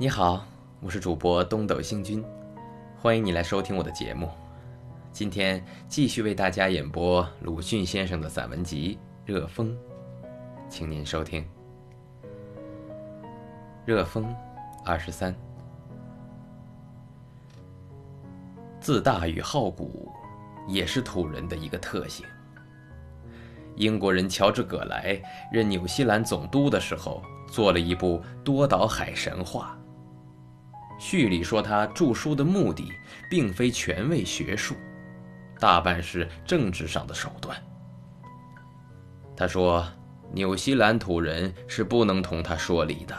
你好，我是主播东斗星君，欢迎你来收听我的节目。今天继续为大家演播鲁迅先生的散文集《热风》，请您收听《热风》二十三。自大与好古，也是土人的一个特性。英国人乔治·葛莱任纽西兰总督的时候，做了一部《多岛海神话》。序里说他著书的目的，并非权位学术，大半是政治上的手段。他说，纽西兰土人是不能同他说理的。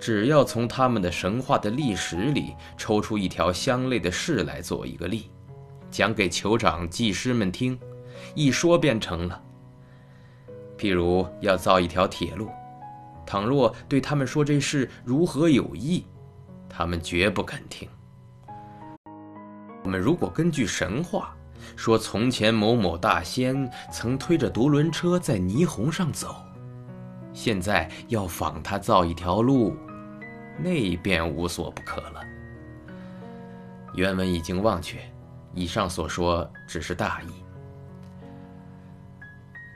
只要从他们的神话的历史里抽出一条相类的事来做一个例，讲给酋长、技师们听，一说便成了。譬如要造一条铁路，倘若对他们说这事如何有益，他们绝不肯听。我们如果根据神话说，从前某某大仙曾推着独轮车在霓虹上走，现在要仿他造一条路，那便无所不可了。原文已经忘却，以上所说只是大意。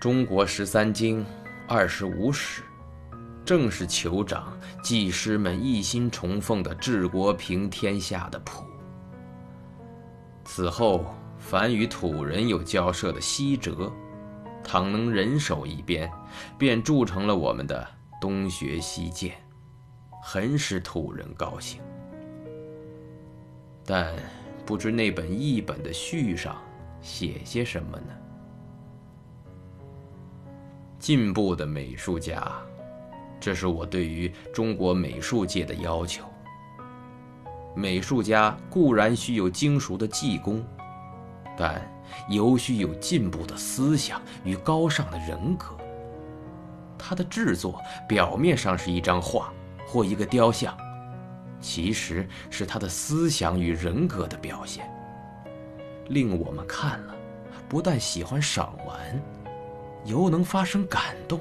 中国十三经，二十五史。正是酋长、技师们一心崇奉的治国平天下的谱。此后，凡与土人有交涉的西哲，倘能人手一边，便铸成了我们的东学西渐，很使土人高兴。但不知那本译本的序上写些什么呢？进步的美术家。这是我对于中国美术界的要求。美术家固然需有精熟的技工，但尤需有进步的思想与高尚的人格。他的制作表面上是一张画或一个雕像，其实是他的思想与人格的表现，令我们看了，不但喜欢赏玩，犹能发生感动。